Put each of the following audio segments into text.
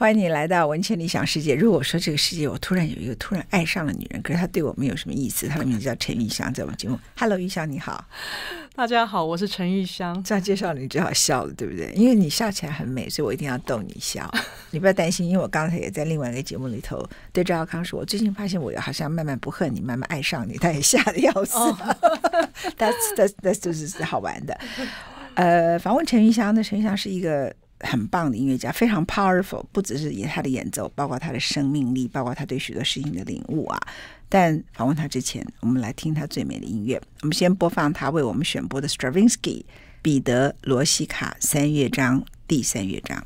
欢迎你来到文倩理想世界。如果说这个世界我突然有一个突然爱上了女人，可是她对我没有什么意思，她的名字叫陈玉香，在我们节目。Hello，玉香你好，大家好，我是陈玉香。这样介绍你最好笑了，对不对？因为你笑起来很美，所以我一定要逗你笑。你不要担心，因为我刚才也在另外一个节目里头对赵少康说，我最近发现我好像慢慢不恨你，慢慢爱上你，他也吓得要死。但但但就是是好玩的。呃，访问陈玉香，那陈玉香是一个。很棒的音乐家，非常 powerful，不只是以他的演奏，包括他的生命力，包括他对许多事情的领悟啊。但访问他之前，我们来听他最美的音乐。我们先播放他为我们选播的 Stravinsky 彼得罗西卡三乐章第三乐章。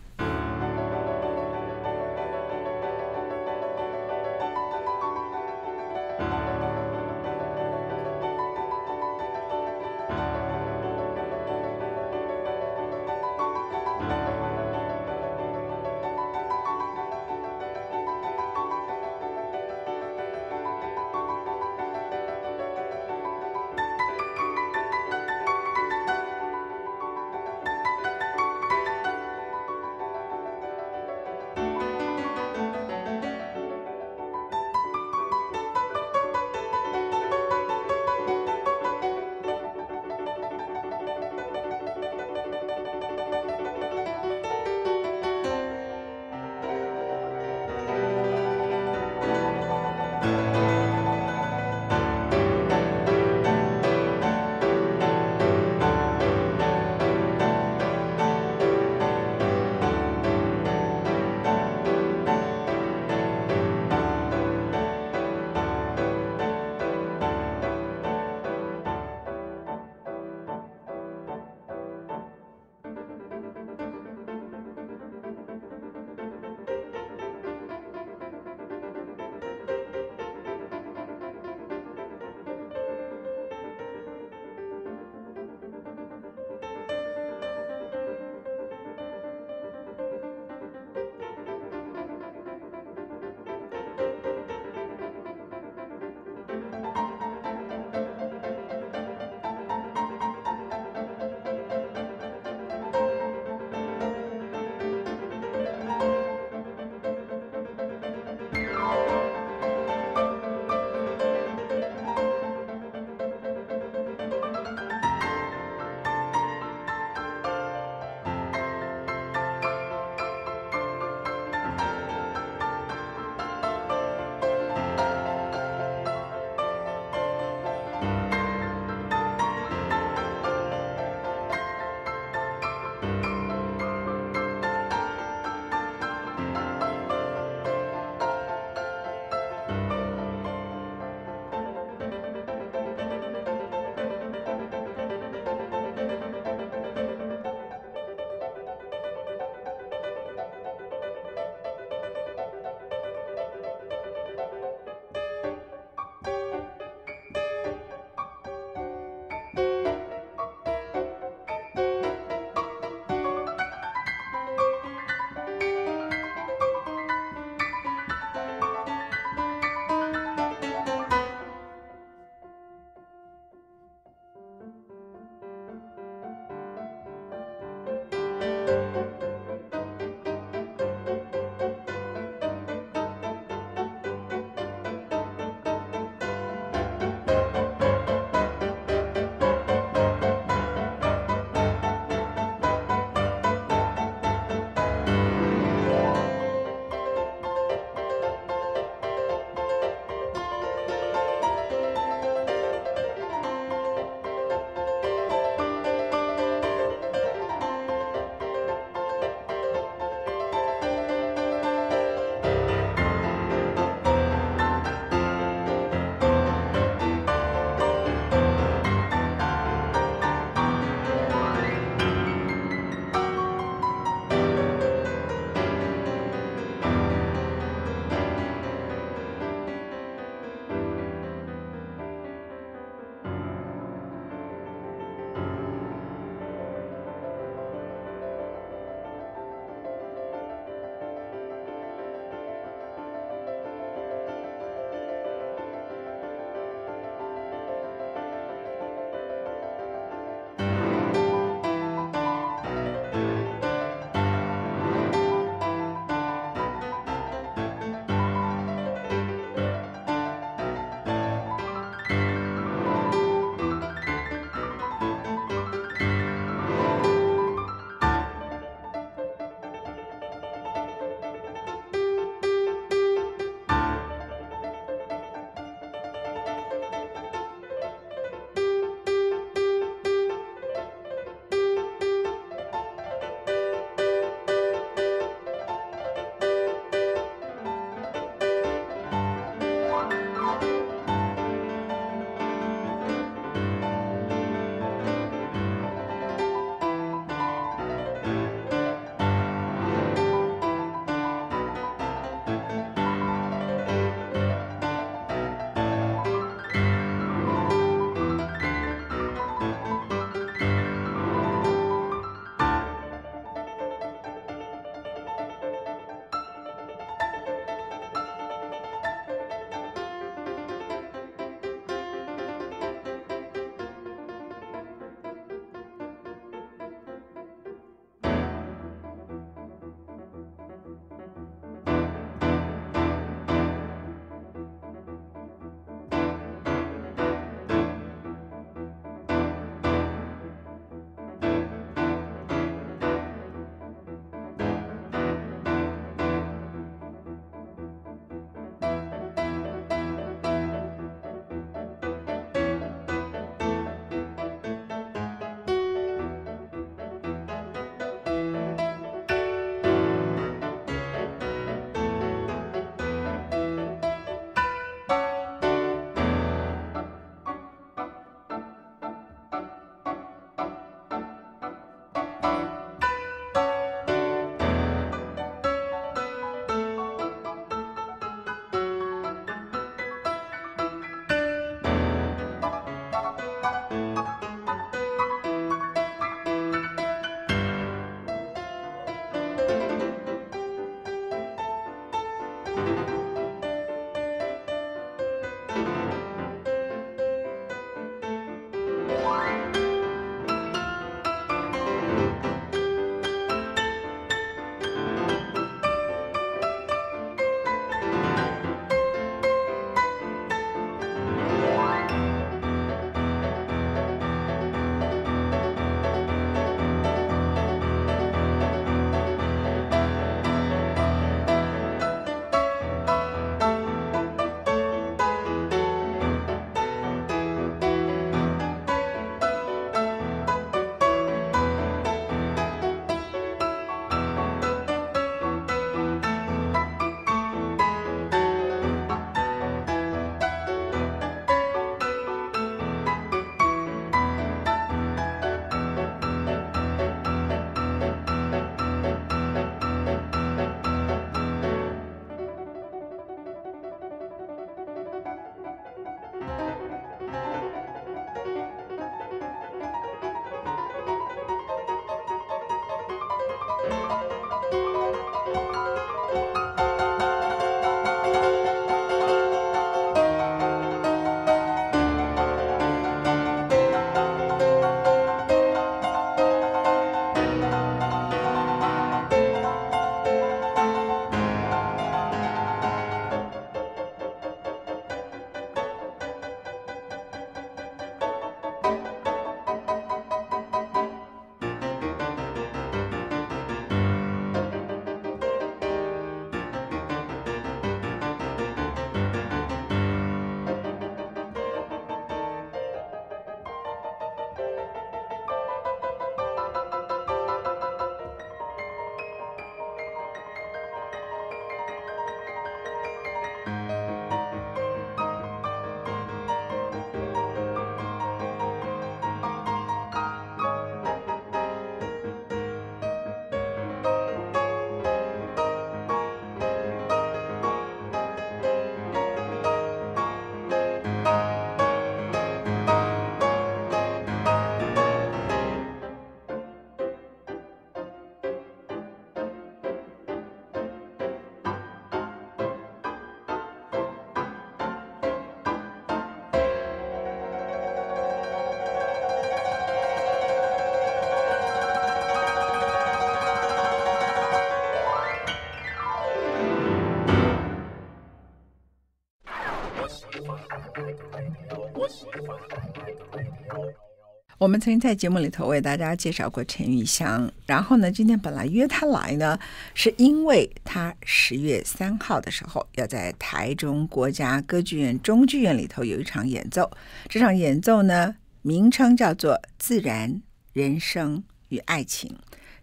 我们曾经在节目里头为大家介绍过陈玉香，然后呢，今天本来约他来呢，是因为他十月三号的时候要在台中国家歌剧院中剧院里头有一场演奏，这场演奏呢，名称叫做《自然人生与爱情》。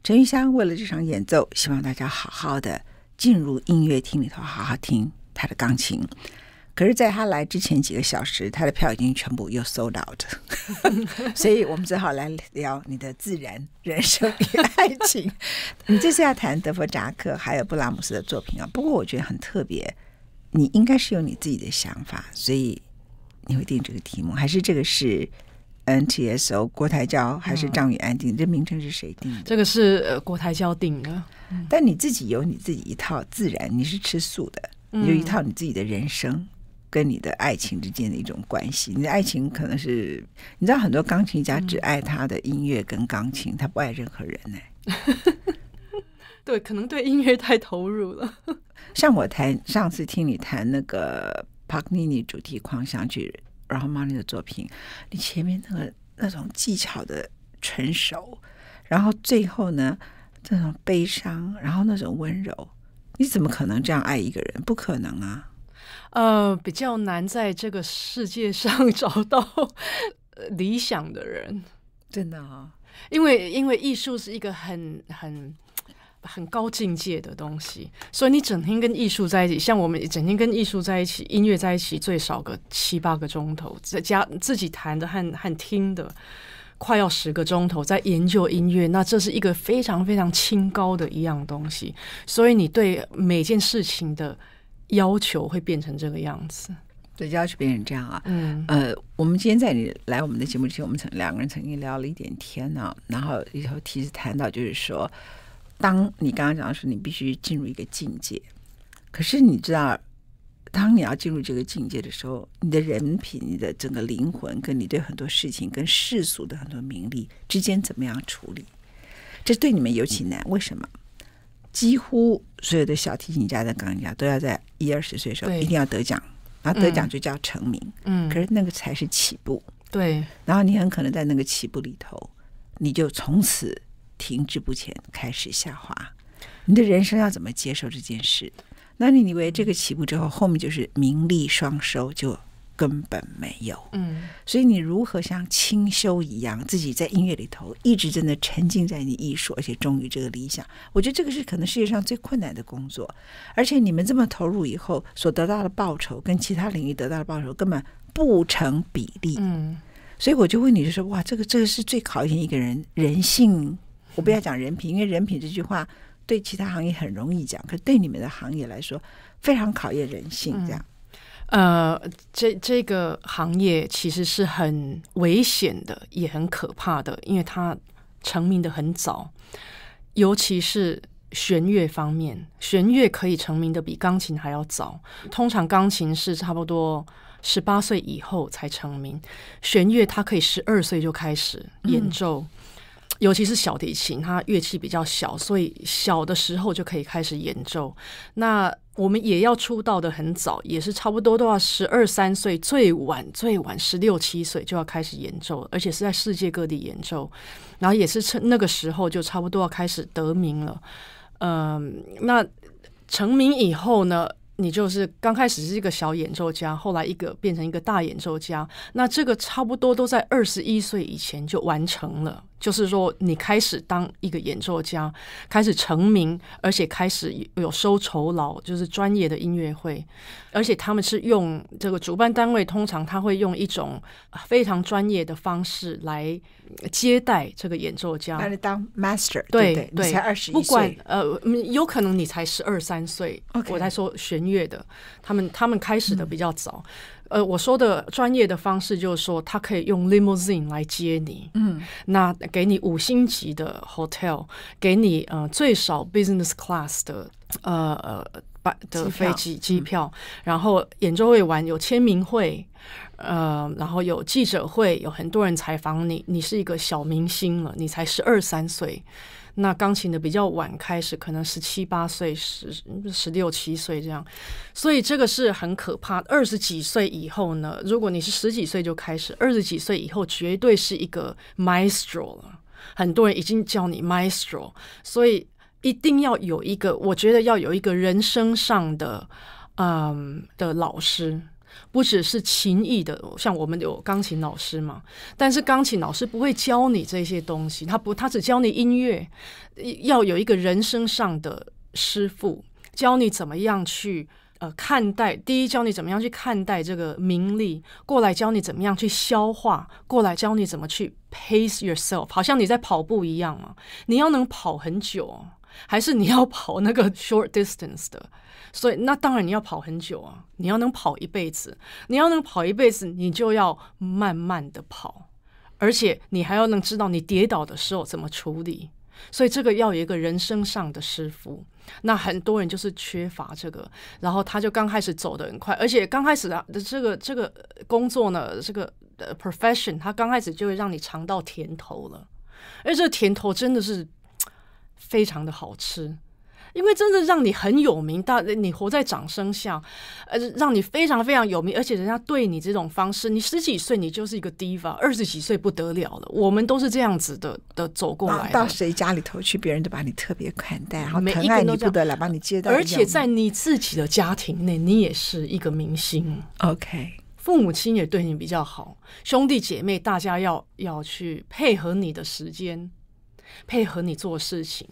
陈玉香为了这场演奏，希望大家好好的进入音乐厅里头，好好听他的钢琴。可是，在他来之前几个小时，他的票已经全部又 sold out，所以我们只好来聊你的自然人生与爱情。你这次要谈德弗扎克还有布拉姆斯的作品啊，不过我觉得很特别，你应该是有你自己的想法，所以你会定这个题目，还是这个是 NTSO 国台交还是张宇安定？嗯、这名称是谁定的？这个是呃国台交定的，嗯、但你自己有你自己一套自然，你是吃素的，你有一套你自己的人生。跟你的爱情之间的一种关系，你的爱情可能是你知道，很多钢琴家只爱他的音乐跟钢琴，嗯、他不爱任何人呢、欸。对，可能对音乐太投入了。像我弹上次听你弹那个帕格尼尼主题狂想曲，然后玛尼的作品，你前面那个那种技巧的成熟，然后最后呢，这种悲伤，然后那种温柔，你怎么可能这样爱一个人？不可能啊！呃，比较难在这个世界上 找到理想的人，真的啊，因为因为艺术是一个很很很高境界的东西，所以你整天跟艺术在一起，像我们整天跟艺术在一起，音乐在一起，最少个七八个钟头，在家自己弹的和和听的，快要十个钟头，在研究音乐，那这是一个非常非常清高的一样东西，所以你对每件事情的。要求会变成这个样子，对，要求变成这样啊。嗯，呃，我们今天在你来我们的节目之前，我们曾两个人曾经聊了一点天呢、啊，然后里头其实谈到就是说，当你刚刚讲的是你必须进入一个境界，可是你知道，当你要进入这个境界的时候，你的人品、你的整个灵魂，跟你对很多事情、跟世俗的很多名利之间怎么样处理，这对你们尤其难。为什么？几乎所有的小提琴家的钢琴家都要在一二十岁的时候一定要得奖，然后得奖就叫成名。嗯，可是那个才是起步。对，然后你很可能在那个起步里头，你就从此停滞不前，开始下滑。你的人生要怎么接受这件事？那你以为这个起步之后，后面就是名利双收就？根本没有，嗯，所以你如何像清修一样，自己在音乐里头一直真的沉浸在你艺术，而且忠于这个理想？我觉得这个是可能世界上最困难的工作，而且你们这么投入以后所得到的报酬，跟其他领域得到的报酬根本不成比例，嗯，所以我就问你，就说哇，这个这个是最考验一个人人性。我不要讲人品，因为人品这句话对其他行业很容易讲，可对你们的行业来说非常考验人性，这样。嗯呃，这这个行业其实是很危险的，也很可怕的，因为它成名的很早，尤其是弦乐方面，弦乐可以成名的比钢琴还要早。通常钢琴是差不多十八岁以后才成名，弦乐它可以十二岁就开始演奏，嗯、尤其是小提琴，它乐器比较小，所以小的时候就可以开始演奏。那我们也要出道的很早，也是差不多都要十二三岁，最晚最晚十六七岁就要开始演奏，而且是在世界各地演奏，然后也是趁那个时候就差不多要开始得名了。嗯，那成名以后呢，你就是刚开始是一个小演奏家，后来一个变成一个大演奏家，那这个差不多都在二十一岁以前就完成了。就是说，你开始当一个演奏家，开始成名，而且开始有收酬劳，就是专业的音乐会，而且他们是用这个主办单位，通常他会用一种非常专业的方式来接待这个演奏家。把你当 master，对对，对，你才二十一岁，不管呃，有可能你才十二三岁。Okay. 我在说弦乐的，他们他们开始的比较早。嗯呃，我说的专业的方式就是说，他可以用 limousine 来接你，嗯，那给你五星级的 hotel，给你呃最少 business class 的呃呃班的飞机机票，然后演奏会完有签名会，呃，然后有记者会，有很多人采访你，你是一个小明星了，你才十二三岁，那钢琴的比较晚开始，可能十七八岁、十十六七岁这样，所以这个是很可怕。二十几岁以后呢，如果你是十几岁就开始，二十几岁以后绝对是一个 maestro 了。很多人已经叫你 maestro，所以一定要有一个，我觉得要有一个人生上的，嗯的老师。不只是琴艺的，像我们有钢琴老师嘛，但是钢琴老师不会教你这些东西，他不，他只教你音乐。要有一个人生上的师傅，教你怎么样去呃看待。第一，教你怎么样去看待这个名利，过来教你怎么样去消化，过来教你怎么去 pace yourself，好像你在跑步一样嘛。你要能跑很久，还是你要跑那个 short distance 的？所以，那当然你要跑很久啊！你要能跑一辈子，你要能跑一辈子，你就要慢慢的跑，而且你还要能知道你跌倒的时候怎么处理。所以，这个要有一个人生上的师傅。那很多人就是缺乏这个，然后他就刚开始走得很快，而且刚开始的这个这个工作呢，这个呃 profession，他刚开始就会让你尝到甜头了，而这个甜头真的是非常的好吃。因为真的让你很有名，大你活在掌声下，呃，让你非常非常有名，而且人家对你这种方式，你十几岁你就是一个 diva，二十几岁不得了了。我们都是这样子的的走过来的。到谁家里头去，别人都把你特别款待，然后疼爱都不得了，把你接待。而且在你自己的家庭内，你也是一个明星。OK，父母亲也对你比较好，兄弟姐妹大家要要去配合你的时间。配合你做事情，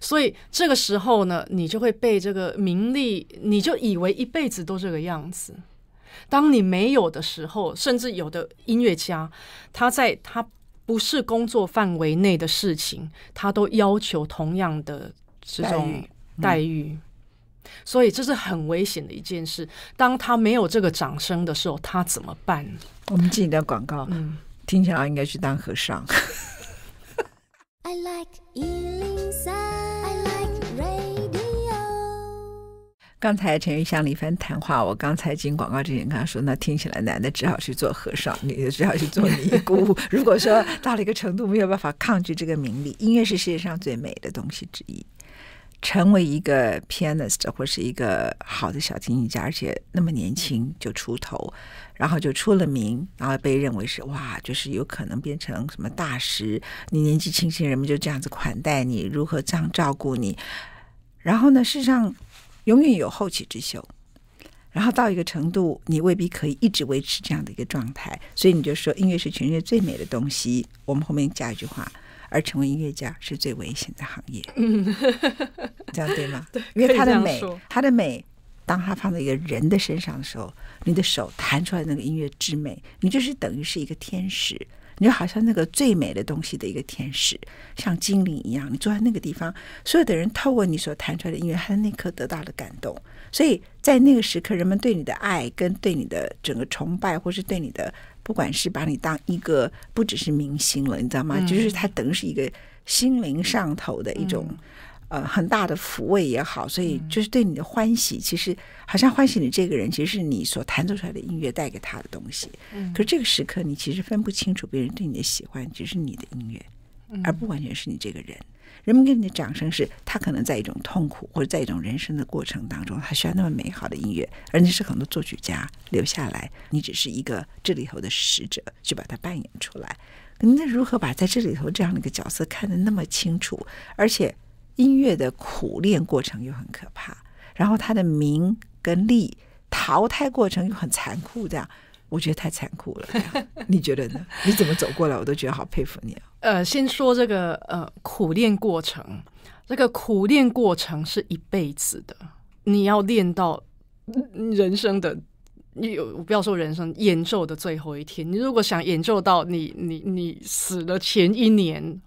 所以这个时候呢，你就会被这个名利，你就以为一辈子都这个样子。当你没有的时候，甚至有的音乐家，他在他不是工作范围内的事情，他都要求同样的这种待遇。嗯。所以这是很危险的一件事。当他没有这个掌声的时候，他怎么办？我们自己的广告，嗯，听起来应该去当和尚。I like 103, I like radio。刚才陈玉香的一番谈话，我刚才进广告之前跟他说，那听起来男的只好去做和尚，女的只好去做尼姑。如果说到了一个程度，没有办法抗拒这个名利，音乐是世界上最美的东西之一。成为一个 pianist 或是一个好的小提琴家，而且那么年轻就出头，然后就出了名，然后被认为是哇，就是有可能变成什么大师。你年纪轻轻，人们就这样子款待你，如何这样照顾你？然后呢，事实上永远有后起之秀。然后到一个程度，你未必可以一直维持这样的一个状态，所以你就说音乐是全世界最美的东西。我们后面加一句话。而成为音乐家是最危险的行业，嗯 这样对吗？对，因为它的美，它的美，当他放在一个人的身上的时候，你的手弹出来那个音乐之美，你就是等于是一个天使，你就好像那个最美的东西的一个天使，像精灵一样，你坐在那个地方，所有的人透过你所弹出来的音乐，他的那刻得到了感动，所以在那个时刻，人们对你的爱跟对你的整个崇拜，或是对你的。不管是把你当一个不只是明星了，你知道吗？嗯、就是他等于是一个心灵上头的一种、嗯、呃很大的抚慰也好，所以就是对你的欢喜，其实好像欢喜你这个人，其实是你所弹奏出来的音乐带给他的东西。嗯、可是这个时刻，你其实分不清楚别人对你的喜欢，只是你的音乐，而不完全是你这个人。人们给你的掌声是，他可能在一种痛苦或者在一种人生的过程当中，他需要那么美好的音乐，而你是很多作曲家留下来，你只是一个这里头的使者，去把它扮演出来。那如何把在这里头这样的一个角色看得那么清楚？而且音乐的苦练过程又很可怕，然后他的名跟利淘汰过程又很残酷，这样。我觉得太残酷了，你觉得呢？你怎么走过来，我都觉得好佩服你啊！呃，先说这个呃苦练过程，这个苦练过程是一辈子的，你要练到人生的，你有不要说人生演奏的最后一天，你如果想演奏到你你你死的前一年，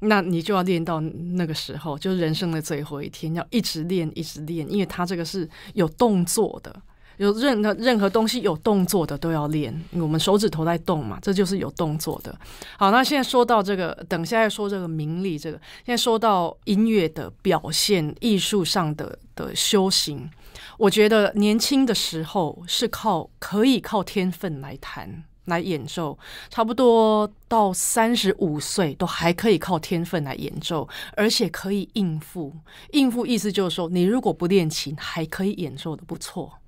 那你就要练到那个时候，就是人生的最后一天，要一直练一直练，因为它这个是有动作的。有任何任何东西有动作的都要练，我们手指头在动嘛，这就是有动作的。好，那现在说到这个，等下要说这个名利，这个现在说到音乐的表现、艺术上的的修行，我觉得年轻的时候是靠可以靠天分来弹，来演奏，差不多到三十五岁都还可以靠天分来演奏，而且可以应付。应付意思就是说，你如果不练琴，还可以演奏的不错。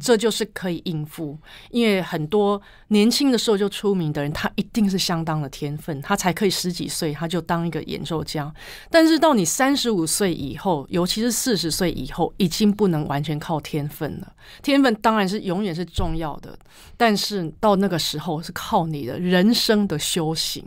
这就是可以应付，因为很多年轻的时候就出名的人，他一定是相当的天分，他才可以十几岁他就当一个演奏家。但是到你三十五岁以后，尤其是四十岁以后，已经不能完全靠天分了。天分当然是永远是重要的，但是到那个时候是靠你的人生的修行，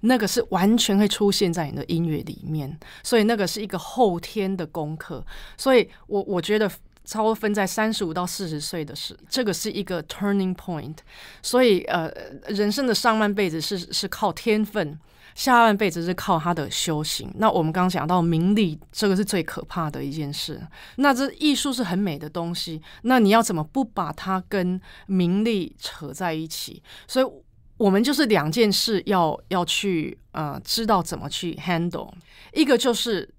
那个是完全会出现在你的音乐里面，所以那个是一个后天的功课。所以我我觉得。差不多分在三十五到四十岁的时，这个是一个 turning point。所以，呃，人生的上半辈子是是靠天分，下半辈子是靠他的修行。那我们刚刚讲到名利，这个是最可怕的一件事。那这艺术是很美的东西，那你要怎么不把它跟名利扯在一起？所以，我们就是两件事要要去呃，知道怎么去 handle。一个就是。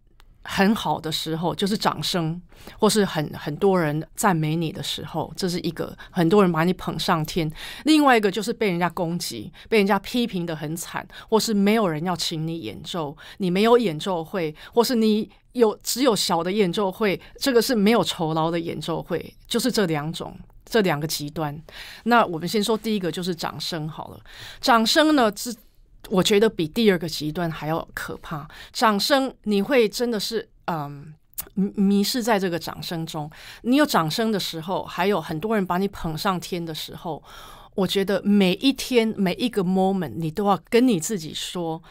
很好的时候，就是掌声，或是很很多人赞美你的时候，这是一个很多人把你捧上天。另外一个就是被人家攻击，被人家批评得很惨，或是没有人要请你演奏，你没有演奏会，或是你有只有小的演奏会，这个是没有酬劳的演奏会，就是这两种，这两个极端。那我们先说第一个，就是掌声好了。掌声呢是。我觉得比第二个极端还要可怕。掌声，你会真的是嗯迷失在这个掌声中。你有掌声的时候，还有很多人把你捧上天的时候，我觉得每一天每一个 moment，你都要跟你自己说，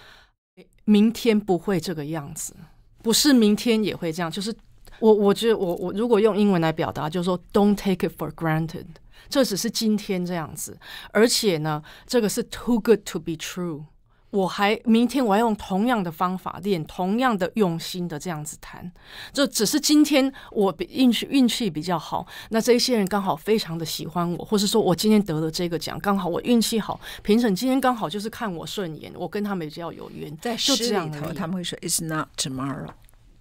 明天不会这个样子，不是明天也会这样。就是我，我觉得我我如果用英文来表达，就是说 Don't take it for granted，这只是今天这样子，而且呢，这个是 too good to be true。我还明天我要用同样的方法练，同样的用心的这样子弹，就只是今天我运气运气比较好，那这些人刚好非常的喜欢我，或是说我今天得了这个奖，刚好我运气好，评审今天刚好就是看我顺眼，我跟他们比较有缘，在诗里头他们会说 It's not tomorrow。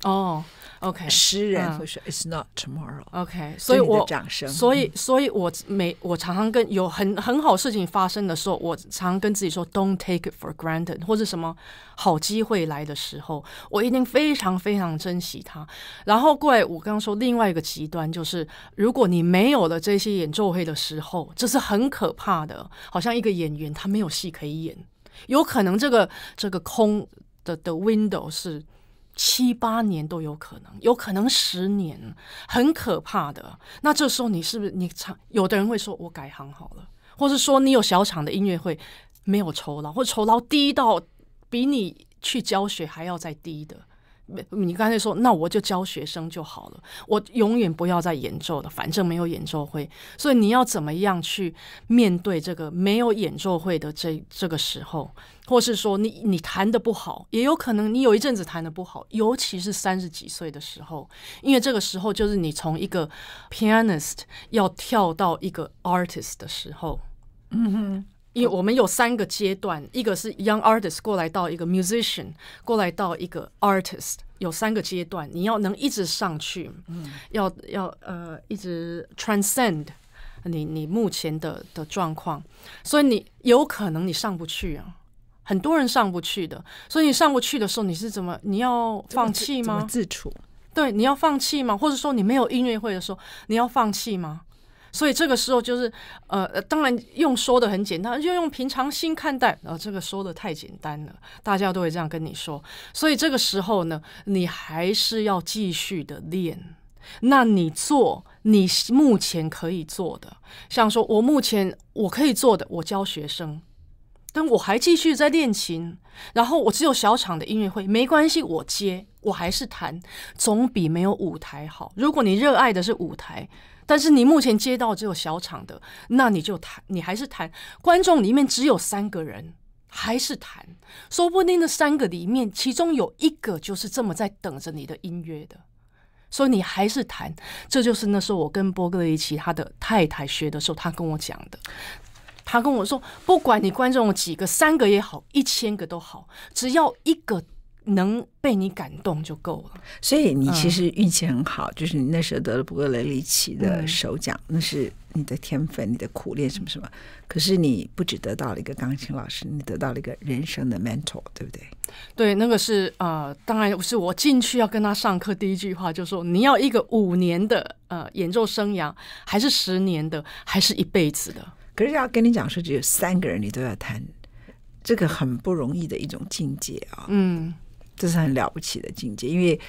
哦、oh，OK，诗人会说 “It's not tomorrow”。OK，所以我掌声，所以所以我每我常常跟有很很好事情发生的时候，我常常跟自己说 “Don't take it for granted”，或者什么好机会来的时候，我一定非常非常珍惜它。然后过来，我刚刚说另外一个极端就是，如果你没有了这些演奏会的时候，这是很可怕的，好像一个演员他没有戏可以演，有可能这个这个空的的 window 是。七八年都有可能，有可能十年，很可怕的。那这时候你是不是你唱？有的人会说：“我改行好了。”或是说你有小厂的音乐会，没有酬劳，或酬劳低到比你去教学还要再低的。你刚才说，那我就教学生就好了，我永远不要再演奏了，反正没有演奏会。所以你要怎么样去面对这个没有演奏会的这这个时候，或是说你你弹得不好，也有可能你有一阵子弹得不好，尤其是三十几岁的时候，因为这个时候就是你从一个 pianist 要跳到一个 artist 的时候。嗯哼。因为我们有三个阶段，一个是 young artist 过来到一个 musician，过来到一个 artist，有三个阶段，你要能一直上去，嗯，要要呃一直 transcend 你你目前的的状况，所以你有可能你上不去啊，很多人上不去的，所以你上不去的时候，你是怎么你要放弃吗？自，自处？对，你要放弃吗？或者说你没有音乐会的时候，你要放弃吗？所以这个时候就是，呃，当然用说的很简单，就用平常心看待。呃，这个说的太简单了，大家都会这样跟你说。所以这个时候呢，你还是要继续的练。那你做你目前可以做的，像说我目前我可以做的，我教学生，但我还继续在练琴。然后我只有小场的音乐会，没关系，我接，我还是弹，总比没有舞台好。如果你热爱的是舞台。但是你目前接到只有小场的，那你就弹，你还是弹。观众里面只有三个人，还是弹。说不定那三个里面，其中有一个就是这么在等着你的音乐的，所以你还是弹。这就是那时候我跟波格雷奇他的太太学的时候，他跟我讲的。他跟我说，不管你观众有几个，三个也好，一千个都好，只要一个。能被你感动就够了，所以你其实运气很好，嗯、就是你那时候得了布格雷利奇的首奖，嗯、那是你的天分、你的苦练什么什么。可是你不只得到了一个钢琴老师，你得到了一个人生的 mentor，对不对？对，那个是呃，当然是我进去要跟他上课，第一句话就说：你要一个五年的呃演奏生涯，还是十年的，还是一辈子的？可是要跟你讲说，只有三个人你都要弹，这个很不容易的一种境界啊。嗯，这是很了不起的境界，因为。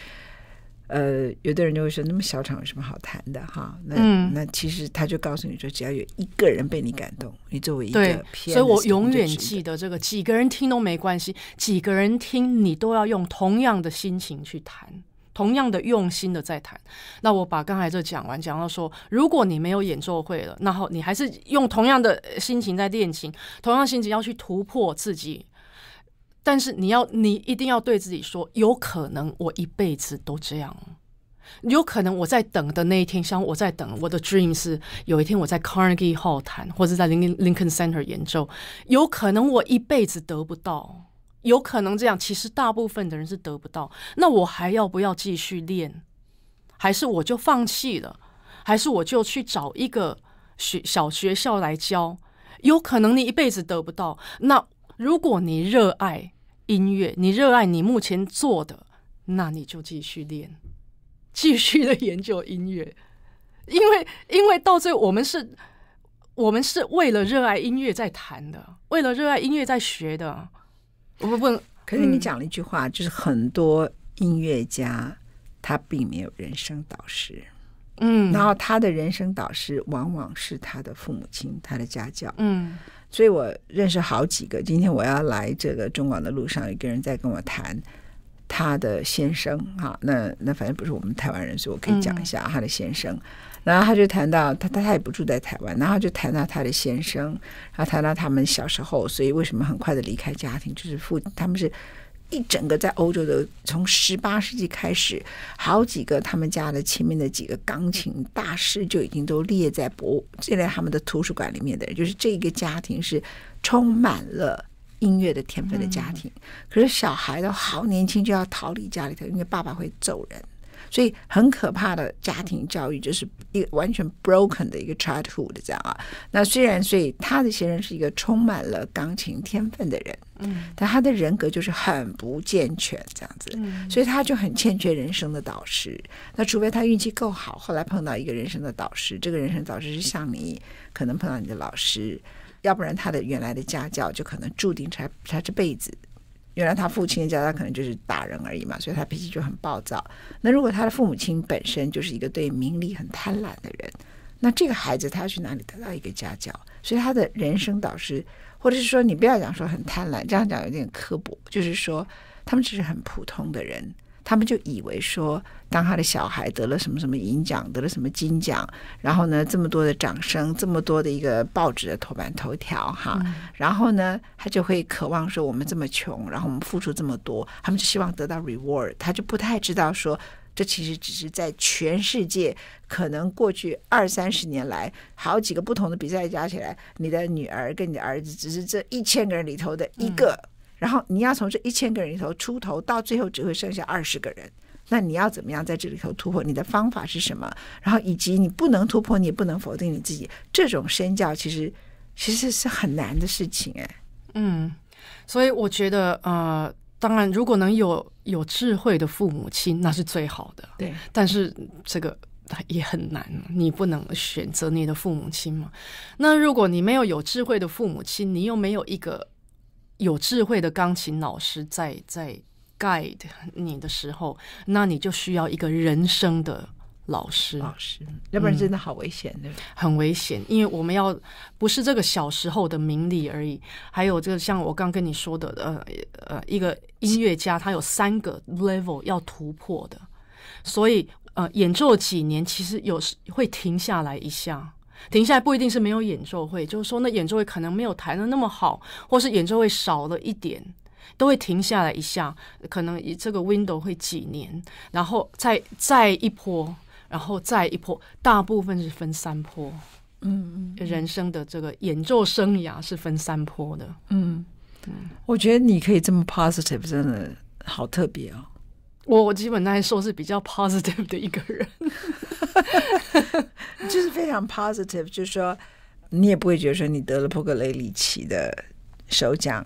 呃，有的人就会说，那么小场有什么好谈的哈？那、嗯、那其实他就告诉你说，只要有一个人被你感动，你作为一个，对，所以我永远记得这个，几个人听都没关系，几个人听你都要用同样的心情去谈，同样的用心的在谈。那我把刚才这讲完，讲到说，如果你没有演奏会了，然后你还是用同样的心情在练琴，同样心情要去突破自己。但是你要，你一定要对自己说，有可能我一辈子都这样，有可能我在等的那一天，像我在等我的 dream 是有一天我在 Carnegie Hall 弹，或者在 Lincoln Center 演奏，有可能我一辈子得不到，有可能这样。其实大部分的人是得不到，那我还要不要继续练？还是我就放弃了？还是我就去找一个学小学校来教？有可能你一辈子得不到。那如果你热爱，音乐，你热爱你目前做的，那你就继续练，继续的研究音乐，因为因为到最后我们是，我们是为了热爱音乐在弹的，为了热爱音乐在学的。我不问，可是你讲了一句话，嗯、就是很多音乐家他并没有人生导师，嗯，然后他的人生导师往往是他的父母亲，他的家教，嗯。所以我认识好几个。今天我要来这个中广的路上，有个人在跟我谈他的先生哈，那那反正不是我们台湾人，所以我可以讲一下他的先生。嗯、然后他就谈到他他他也不住在台湾，然后就谈到他的先生，然后谈到他们小时候，所以为什么很快的离开家庭，就是父他们是。一整个在欧洲的，从十八世纪开始，好几个他们家的前面的几个钢琴大师就已经都列在博物，列在他们的图书馆里面的人，就是这个家庭是充满了音乐的天分的家庭。可是小孩都好年轻就要逃离家里头，因为爸爸会揍人。所以很可怕的家庭教育，就是一个完全 broken 的一个 childhood 这样啊。那虽然，所以他的先生是一个充满了钢琴天分的人，嗯，但他的人格就是很不健全这样子，嗯，所以他就很欠缺人生的导师。那除非他运气够好，后来碰到一个人生的导师，这个人生导师是像你可能碰到你的老师，要不然他的原来的家教就可能注定他他这辈子。原来他父亲的家，他可能就是打人而已嘛，所以他脾气就很暴躁。那如果他的父母亲本身就是一个对名利很贪婪的人，那这个孩子他要去哪里得到一个家教？所以他的人生导师，或者是说你不要讲说很贪婪，这样讲有点刻薄，就是说他们只是很普通的人。他们就以为说，当他的小孩得了什么什么银奖，得了什么金奖，然后呢，这么多的掌声，这么多的一个报纸的头版头条，哈，嗯、然后呢，他就会渴望说，我们这么穷，然后我们付出这么多，他们就希望得到 reward。他就不太知道说，这其实只是在全世界可能过去二三十年来，好几个不同的比赛加起来，你的女儿跟你的儿子只是这一千个人里头的一个。嗯然后你要从这一千个人里头出头，到最后只会剩下二十个人。那你要怎么样在这里头突破？你的方法是什么？然后以及你不能突破，你也不能否定你自己。这种身教其实其实是很难的事情哎。嗯，所以我觉得呃，当然如果能有有智慧的父母亲，那是最好的。对，但是这个也很难，你不能选择你的父母亲嘛。那如果你没有有智慧的父母亲，你又没有一个。有智慧的钢琴老师在在 guide 你的时候，那你就需要一个人生的老师。老师，要不然真的好危险，对、嗯、很危险，因为我们要不是这个小时候的名利而已，还有这个像我刚跟你说的，呃呃，一个音乐家他有三个 level 要突破的，所以呃，演奏几年其实有时会停下来一下。停下来不一定是没有演奏会，就是说那演奏会可能没有弹的那么好，或是演奏会少了一点，都会停下来一下，可能这个 window 会几年，然后再再一波，然后再一波，大部分是分三波，嗯嗯，人生的这个演奏生涯是分三波的，嗯。嗯，我觉得你可以这么 positive，真的好特别哦。我我基本来说是比较 positive 的一个人。就是非常 positive，就是说你也不会觉得说你得了波格雷里奇的首奖，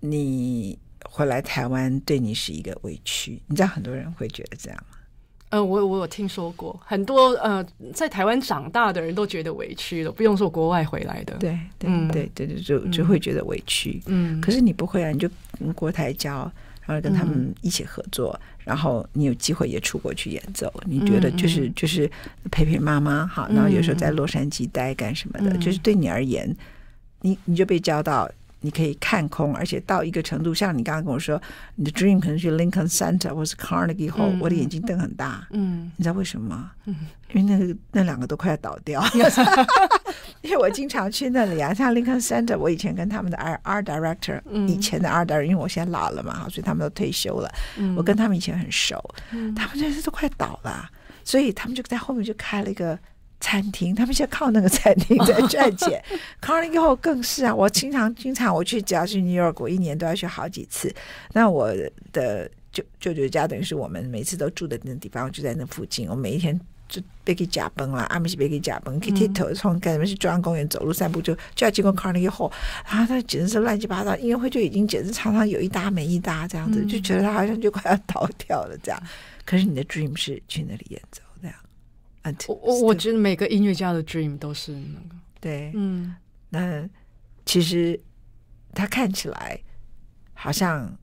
你回来台湾对你是一个委屈。你知道很多人会觉得这样吗？呃，我我有听说过，很多呃在台湾长大的人都觉得委屈了，不用说国外回来的，对对、嗯、对对对，就就会觉得委屈。嗯，可是你不会啊，你就跟国台交。然后跟他们一起合作，嗯、然后你有机会也出国去演奏，你觉得就是、嗯、就是陪陪妈妈哈，然后有时候在洛杉矶待干什么的，嗯、就是对你而言，你你就被教到。你可以看空，而且到一个程度，像你刚刚跟我说，你的 dream 可能去 Lincoln Center 或是 Carnegie Hall，嗯、我的眼睛瞪很大。嗯，你知道为什么吗？嗯，因为那个那两个都快要倒掉。因为我经常去那里啊，像 Lincoln Center，我以前跟他们的 art art director，、嗯、以前的 art director，因为我现在老了嘛，所以他们都退休了。嗯、我跟他们以前很熟，嗯、他们这次都快倒了，所以他们就在后面就开了一个。餐厅，他们现在靠那个餐厅在赚钱。Carnegie Hall 更是啊，我经常经常我去，只要去 New York，我一年都要去好几次。那我的舅舅舅家等于是我们每次都住的那个地方，就在那附近。我每一天就别给假崩了，阿米西别给假崩，可以剃头，从干什么去中央公园走路散步，就就要经过 Carnegie Hall。然后他简直是乱七八糟，音乐会就已经简直常常有一搭没一搭这样子，就觉得他好像就快要倒掉了这样。可是你的 dream 是去那里演奏。这样。我我我觉得每个音乐家的 dream 都是那个对，嗯，那其实他看起来好像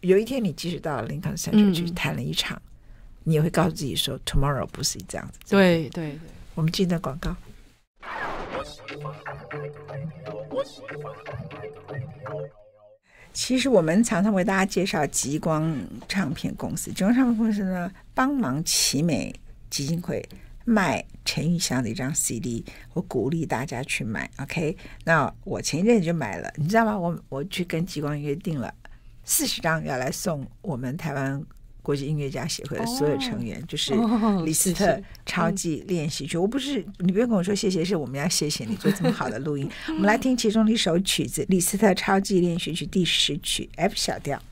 有一天你即使到了林肯 Center 去弹了一场，嗯、你也会告诉自己说 tomorrow 不是这样子。对对对，我们进的广告。其实我们常常为大家介绍极光唱片公司，极光唱片公司呢，帮忙奇美基金会。卖陈玉祥的一张 CD，我鼓励大家去买。OK，那我前一阵就买了，你知道吗？我我去跟极光约定了四十张要来送我们台湾国际音乐家协会的所有成员，哦、就是李斯特超级练习曲。哦、我不是你不用跟我说谢谢，是我们要谢谢你做这么好的录音。我们来听其中的一首曲子，李斯特超级练习曲第十曲 F 小调。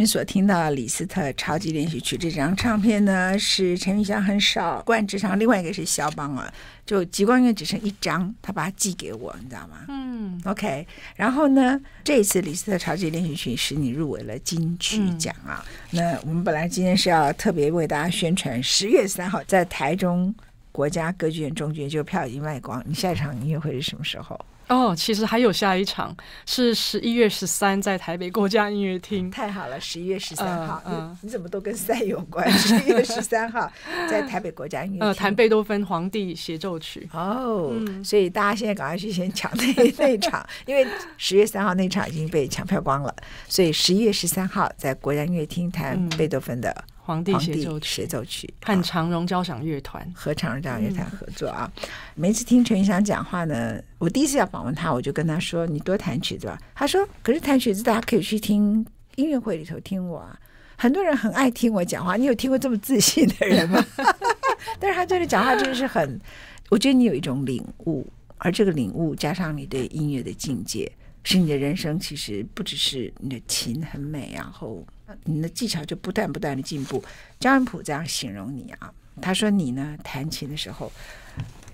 们所听到的李斯特超级练习曲这张唱片呢，是陈云祥很少灌制唱，另外一个是肖邦啊，就极光乐只剩一张，他把它寄给我，你知道吗？嗯，OK。然后呢，这一次李斯特超级练习曲使你入围了金曲奖啊。嗯、那我们本来今天是要特别为大家宣传，十月三号在台中国家歌剧院中剧院，就票已经卖光。你下一场音乐会是什么时候？哦，其实还有下一场，是十一月十三在台北国家音乐厅。太好了，十一月十三号，你怎么都跟赛有关？十一月十三号 在台北国家音乐厅，呃，弹贝多芬皇帝协奏曲。哦，嗯，所以大家现在赶快去先抢那 那场，因为十月三号那场已经被抢票光了，所以十一月十三号在国家音乐厅弹贝多芬的。皇帝协奏协奏曲和长荣交响乐团和长荣交响乐团合作啊！每次听陈云祥讲话呢，我第一次要访问他，我就跟他说：“你多弹曲子吧。”他说：“可是弹曲子，大家可以去听音乐会里头听我啊！很多人很爱听我讲话。你有听过这么自信的人吗？但是他这里讲话真的是很，我觉得你有一种领悟，而这个领悟加上你对音乐的境界，使你的人生其实不只是你的琴很美，然后。”你的技巧就不断不断的进步。张云普这样形容你啊，他说你呢弹琴的时候，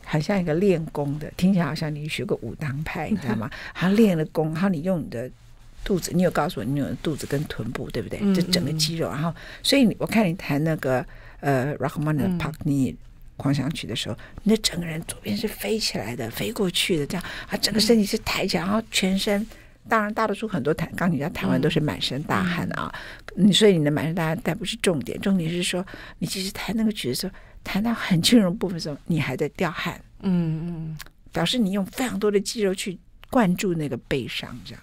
很像一个练功的，听起来好像你学过武当派，你知道吗？好像练了功，然后你用你的肚子，你有告诉我你有肚子跟臀部，对不对？就整个肌肉，然后所以我看你弹那个呃 Rachmaninoff 狂想曲的时候，你的整个人左边是飞起来的，飞过去的，这样啊，整个身体是抬起来，然后全身。当然，大多数很多弹钢琴家弹完都是满身大汗啊。你、嗯、所以你的满身大汗，但不是重点，重点是说你其实弹那个曲子的时候，弹到很轻柔部分的时候，你还在掉汗。嗯嗯，表示你用非常多的肌肉去灌注那个悲伤，这样。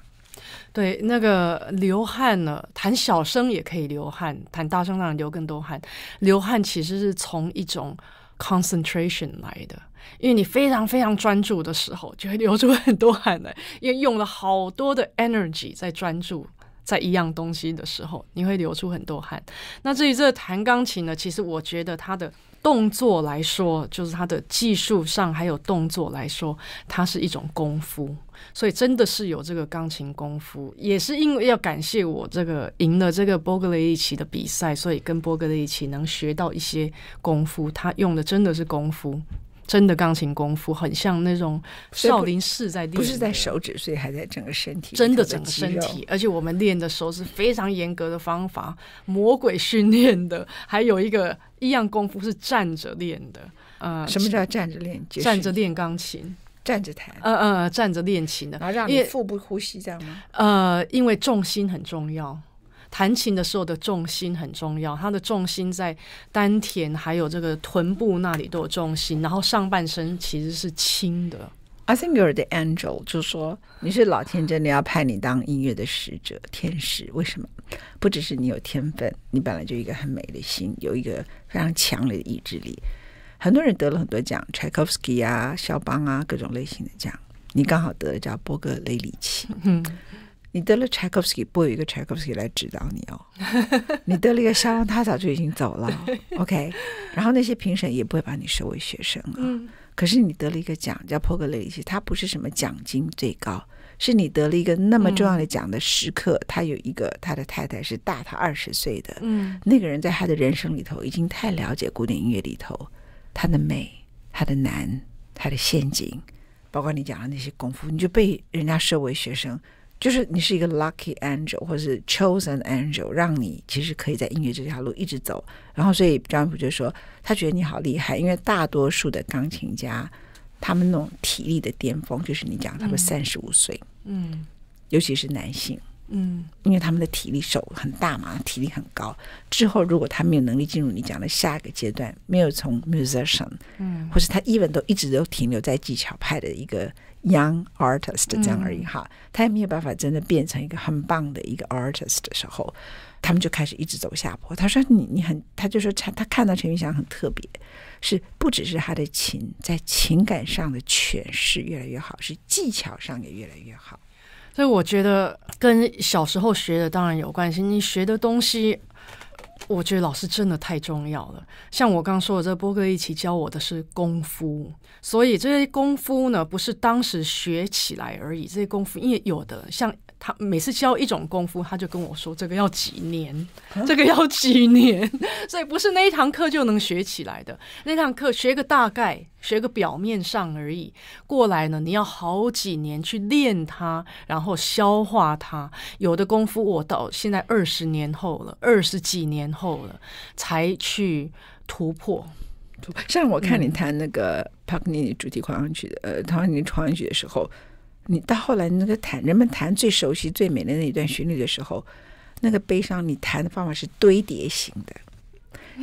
对，那个流汗呢，弹小声也可以流汗，弹大声当然流更多汗。流汗其实是从一种 concentration 来的。因为你非常非常专注的时候，就会流出很多汗来。因为用了好多的 energy 在专注在一样东西的时候，你会流出很多汗。那至于这个弹钢琴呢，其实我觉得它的动作来说，就是它的技术上还有动作来说，它是一种功夫。所以真的是有这个钢琴功夫，也是因为要感谢我这个赢了这个波格雷一奇的比赛，所以跟波格雷一奇能学到一些功夫。他用的真的是功夫。真的钢琴功夫很像那种少林寺在练，不是在手指，所以还在整个身体，真的整个身体。而且我们练的时候是非常严格的方法，魔鬼训练的。还有一个一样功夫是站着练的。呃，什么叫站着练？站着练钢琴，站着弹。呃呃，站着练琴的，然后让你腹部呼吸，这样吗？呃，因为重心很重要。弹琴的时候的重心很重要，它的重心在丹田，还有这个臀部那里都有重心，然后上半身其实是轻的。I think you're the angel，就是说你是老天真的要派你当音乐的使者、天使。为什么？不只是你有天分，你本来就一个很美的心，有一个非常强烈的意志力。很多人得了很多奖，Tchaikovsky 啊、肖邦啊，各种类型的奖，你刚好得了叫波格雷里奇。嗯。你得了柴可夫斯基，不会有一个柴可夫斯基来指导你哦。你得了一个肖邦，他早就已经走了。OK，然后那些评审也不会把你收为学生啊。嗯、可是你得了一个奖，叫波格雷里奇，他不是什么奖金最高，是你得了一个那么重要的奖的时刻。嗯、他有一个他的太太是大他二十岁的，嗯，那个人在他的人生里头已经太了解古典音乐里头他的美、他的难、他的陷阱，包括你讲的那些功夫，你就被人家收为学生。就是你是一个 lucky angel，或者是 chosen angel，让你其实可以在音乐这条路一直走。然后，所以张普就说，他觉得你好厉害，因为大多数的钢琴家，他们那种体力的巅峰，就是你讲他们三十五岁，嗯，尤其是男性，嗯，因为他们的体力手很大嘛，体力很高。之后，如果他没有能力进入你讲的下一个阶段，没有从 musician，嗯，或是他 even 都一直都停留在技巧派的一个。Young artist 这样而已哈，嗯、他也没有办法真的变成一个很棒的一个 artist 的时候，他们就开始一直走下坡。他说你：“你你很，他就说他他看到陈云祥很特别，是不只是他的琴在情感上的诠释越来越好，是技巧上也越来越好。”所以我觉得跟小时候学的当然有关系。你学的东西，我觉得老师真的太重要了。像我刚刚说的，这个波哥一起教我的是功夫，所以这些功夫呢，不是当时学起来而已。这些功夫，因为有的像。他每次教一种功夫，他就跟我说：“这个要几年，这个要几年。”所以不是那一堂课就能学起来的。那堂课学个大概，学个表面上而已。过来呢，你要好几年去练它，然后消化它。有的功夫，我到现在二十年后了，二十几年后了，才去突破。像我看你弹那个帕格尼尼主题狂想曲的，呃，帕格尼尼狂想曲的时候。你到后来那个弹，人们弹最熟悉、最美的那一段旋律的时候，那个悲伤，你弹的方法是堆叠型的。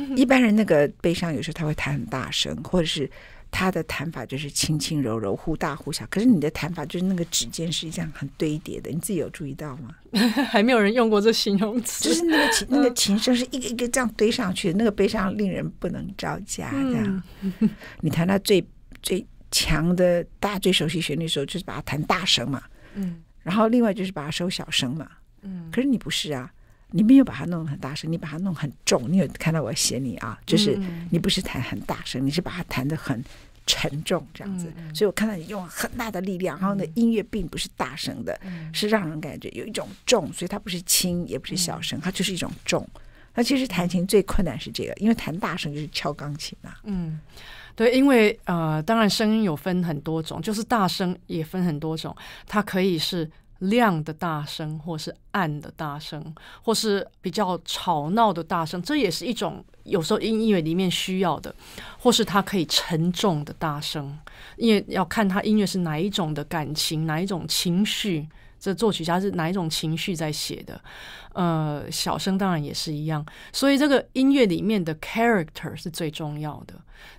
一般人那个悲伤有时候他会弹很大声，或者是他的弹法就是轻轻柔柔、忽大忽小。可是你的弹法就是那个指尖是这样很堆叠的，你自己有注意到吗？还没有人用过这形容词，就是那个琴，那个琴声是一个一个这样堆上去的，那个悲伤令人不能招架。这样，你弹到最最。强的大家最熟悉旋律的时候，就是把它弹大声嘛，嗯，然后另外就是把它收小声嘛，嗯。可是你不是啊，你没有把它弄得很大声，你把它弄很重。你有看到我写你啊？就是你不是弹很大声，你是把它弹得很沉重这样子。所以我看到你用很大的力量，然后呢，音乐并不是大声的，是让人感觉有一种重，所以它不是轻也不是小声，它就是一种重。那其实弹琴最困难是这个，因为弹大声就是敲钢琴啊，嗯。对，因为呃，当然声音有分很多种，就是大声也分很多种，它可以是亮的大声，或是暗的大声，或是比较吵闹的大声，这也是一种有时候音乐里面需要的，或是它可以沉重的大声，因为要看他音乐是哪一种的感情，哪一种情绪。这作曲家是哪一种情绪在写的？呃，小声当然也是一样。所以这个音乐里面的 character 是最重要的。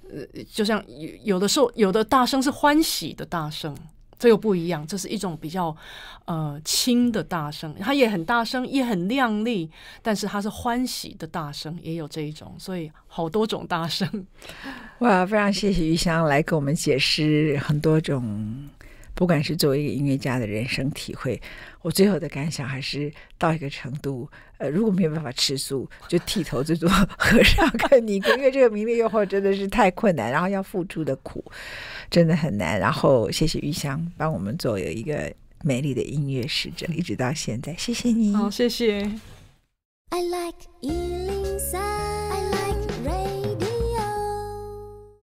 呃，就像有有的时候，有的大声是欢喜的大声，这又不一样。这是一种比较呃轻的大声，它也很大声，也很亮丽，但是它是欢喜的大声，也有这一种。所以好多种大声。哇，非常谢谢裕香来给我们解释很多种。不管是作为一个音乐家的人生体会，我最后的感想还是到一个程度，呃，如果没有办法吃素，就剃头就做和尚跟尼姑，因为这个名利诱惑真的是太困难，然后要付出的苦真的很难。然后谢谢玉香帮我们做有一个美丽的音乐使者，一直到现在，谢谢你。好，谢谢。I like